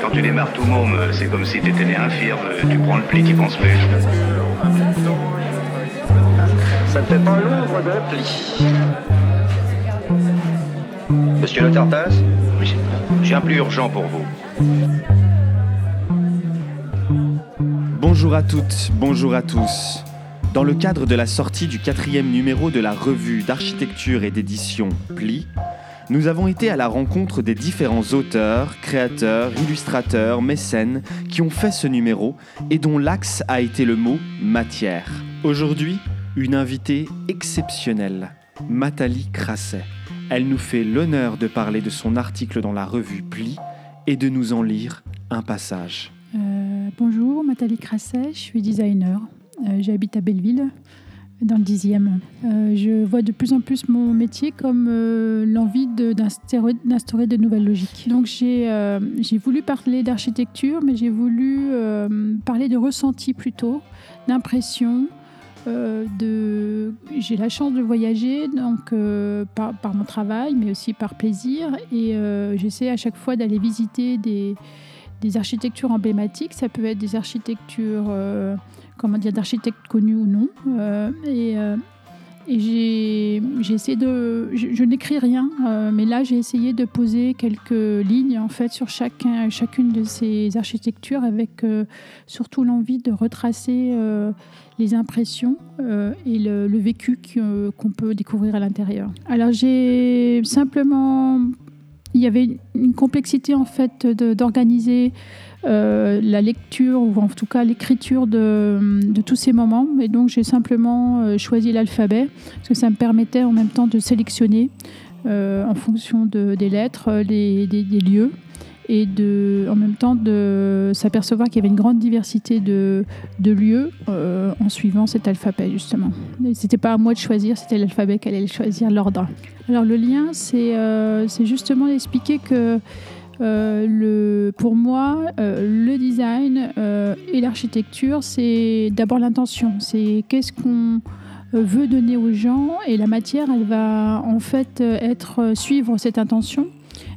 Quand tu démarres tout môme, c'est comme si t'étais né infirme. Tu prends le pli, t'y penses plus. Ça ne fait pas l'ombre d'un pli. Monsieur le Tartas Oui, J'ai un plus urgent pour vous. Bonjour à toutes, bonjour à tous. Dans le cadre de la sortie du quatrième numéro de la revue d'architecture et d'édition Pli, nous avons été à la rencontre des différents auteurs, créateurs, illustrateurs, mécènes qui ont fait ce numéro et dont l'axe a été le mot matière. Aujourd'hui, une invitée exceptionnelle, Mathalie Crasset. Elle nous fait l'honneur de parler de son article dans la revue Pli et de nous en lire un passage. Euh, bonjour, Nathalie Crasset, je suis designer. Euh, J'habite à Belleville, dans le 10e. Euh, je vois de plus en plus mon métier comme euh, l'envie d'instaurer de nouvelles logiques. Donc j'ai voulu parler d'architecture, mais j'ai voulu parler de ressenti plutôt, d'impression. de... J'ai la chance de voyager donc, par, mon travail, mais aussi par plaisir. Et j'essaie à chaque fois d'aller visiter des, des architectures emblématiques. Ça peut être des architectures, euh, comment dire, d'architectes connus ou non. Euh, et euh, j'ai essayé de. Je, n'écris rien, mais là j'ai essayé de poser quelques lignes en fait sur chacun, chacune de ces architectures avec surtout l'envie de retracer les impressions et le, le vécu qu'on peut découvrir à l'intérieur. Alors j'ai simplement y avait une complexité en fait d'organiser euh, la lecture ou en tout cas l'écriture de, tous ces moments. Et donc j'ai simplement euh, choisi l'alphabet parce que ça me permettait en même temps de sélectionner euh, en fonction de- des lettres des lieux et de, en même temps de s'apercevoir qu'il y avait une grande diversité de, de lieux euh, en suivant cet alphabet justement. Et C'était pas à moi de choisir, c'était l'alphabet qui allait choisir l'ordre. Alors le lien, c'est euh, justement d'expliquer que euh, le, pour moi, euh, le design et l'architecture, c'est d'abord l'intention. C'est qu'est-ce qu'on veut donner aux gens et la matière, elle va en fait être suivre cette intention.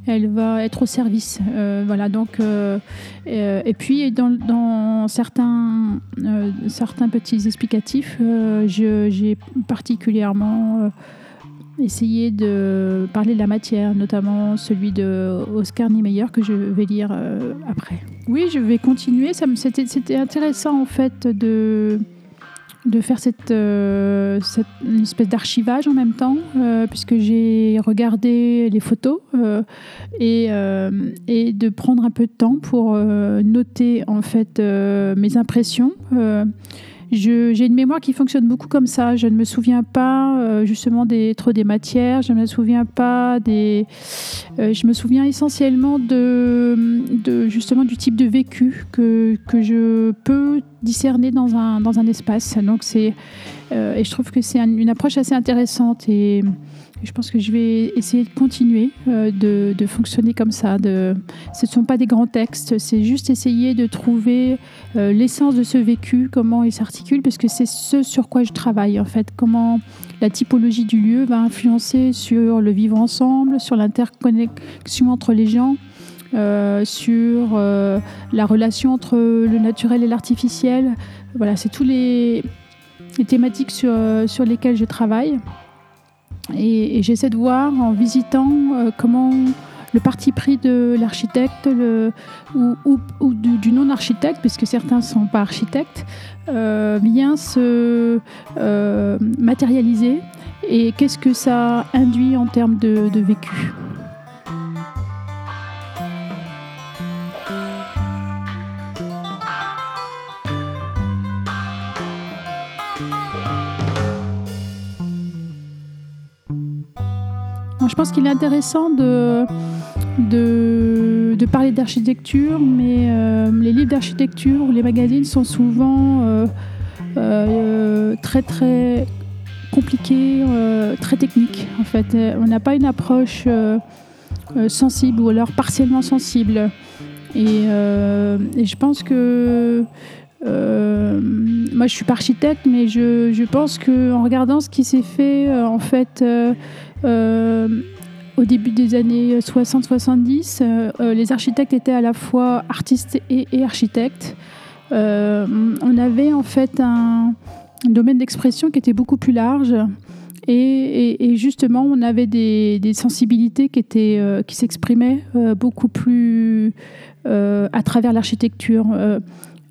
Elle va être au service. Euh, voilà. Donc, euh, euh, et puis dans, certains, certains petits explicatifs, j'ai particulièrement essayer de parler de la matière, notamment celui de Oscar Niemeyer que je vais lire après. Oui, je vais continuer. C'était intéressant en fait de, de faire cette, euh, cette une espèce d'archivage en même temps, euh, puisque j'ai regardé les photos euh, et, et de prendre un peu de temps pour noter en fait mes impressions. J'ai une mémoire qui fonctionne beaucoup comme ça. Je ne me souviens pas justement des, trop des matières. Je me souviens pas des. euh, je me souviens essentiellement de, justement du type de vécu que, je peux discerner dans un, dans un espace. Donc c'est euh, et je trouve que c'est un- une approche assez intéressante et je pense que je vais essayer de continuer euh, de, fonctionner comme ça. Ce ne sont pas des grands textes, c'est juste essayer de trouver euh, l'essence de ce vécu, comment il s'articule, parce que c'est ce sur quoi je travaille en fait, comment la typologie du lieu va influencer sur le vivre ensemble, sur l'interconnexion entre les gens, euh, sur euh, la relation entre le naturel et l'artificiel. Voilà, c'est tous les, les thématiques sur, sur lesquelles je travaille. Et, j'essaie de voir en visitant euh, comment le parti pris de l'architecte ou, du, non-architecte, puisque certains ne sont pas architectes, euh, vient se euh, matérialiser et qu'est-ce que ça induit en termes de vécu? Je pense qu'il est intéressant de, de, parler d'architecture, mais euh, les livres d'architecture ou les magazines sont souvent euh, euh, très très compliqués, très techniques en fait. On n'a pas une approche sensible ou alors partiellement sensible. Et, je pense que moi, je suis pas architecte, mais je, je pense qu'en regardant ce qui s'est fait, en fait, au début des années 60-70, les architectes étaient à la fois artistes et, architectes. on avait en fait un, domaine d'expression qui était beaucoup plus large. Et, justement, on avait des, sensibilités qui, étaient, euh, qui s'exprimaient euh, beaucoup plus euh, à travers l'architecture.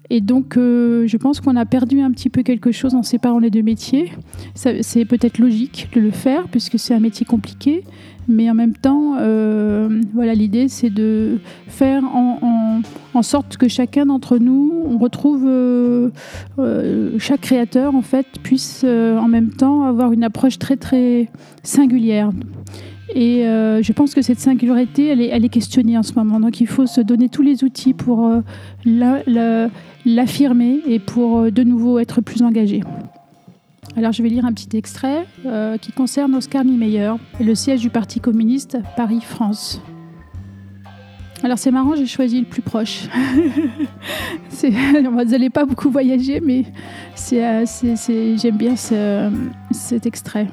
Et donc, je pense qu'on a perdu un petit peu quelque chose en séparant les deux métiers. C'est peut-être logique de le faire, puisque c'est un métier compliqué. Mais en même temps, euh, voilà, l'idée, c'est de faire en, sorte que chacun d'entre nous, on retrouve euh, euh, chaque créateur en fait puisse euh, en même temps avoir une approche très très singulière. Et euh, je pense que cette singularité, elle est, questionnée en ce moment. Donc il faut se donner tous les outils pour l'affirmer et pour de nouveau être plus engagé. Alors je vais lire un petit extrait euh, qui concerne Oscar Niemeyer le siège du Parti communiste Paris-France. Alors c'est marrant, j'ai choisi le plus proche. vous n'allez pas beaucoup voyager, mais euh, j'aime bien ce, cet extrait.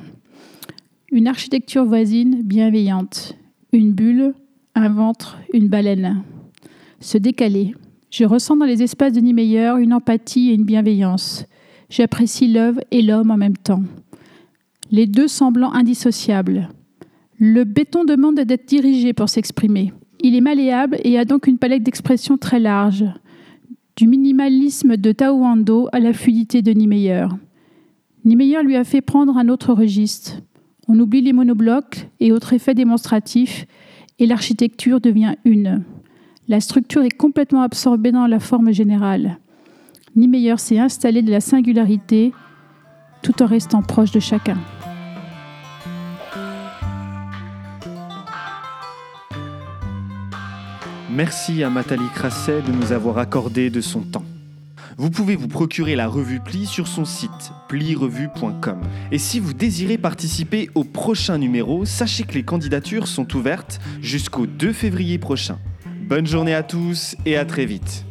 Une architecture voisine bienveillante, une bulle, un ventre, une baleine. Se décaler. Je ressens dans les espaces de Niemeyer une empathie et une bienveillance J'apprécie l'œuvre et l'homme en même temps. Les deux semblant indissociables. Le béton demande d'être dirigé pour s'exprimer. Il est malléable et a donc une palette d'expression très large, du minimalisme de Tao Ando à la fluidité de Niemeyer. Niemeyer lui a fait prendre un autre registre. On oublie les monoblocs et autres effets démonstratifs et l'architecture devient une. La structure est complètement absorbée dans la forme générale. Niemeyer s'est installé de la singularité tout en restant proche de chacun. Merci à Nathalie Crasset de nous avoir accordé de son temps. Vous pouvez vous procurer la revue Pli sur son site Et si vous désirez participer au prochain numéro, sachez que les candidatures sont ouvertes jusqu'au 2 février prochain. Bonne journée à tous et à très vite.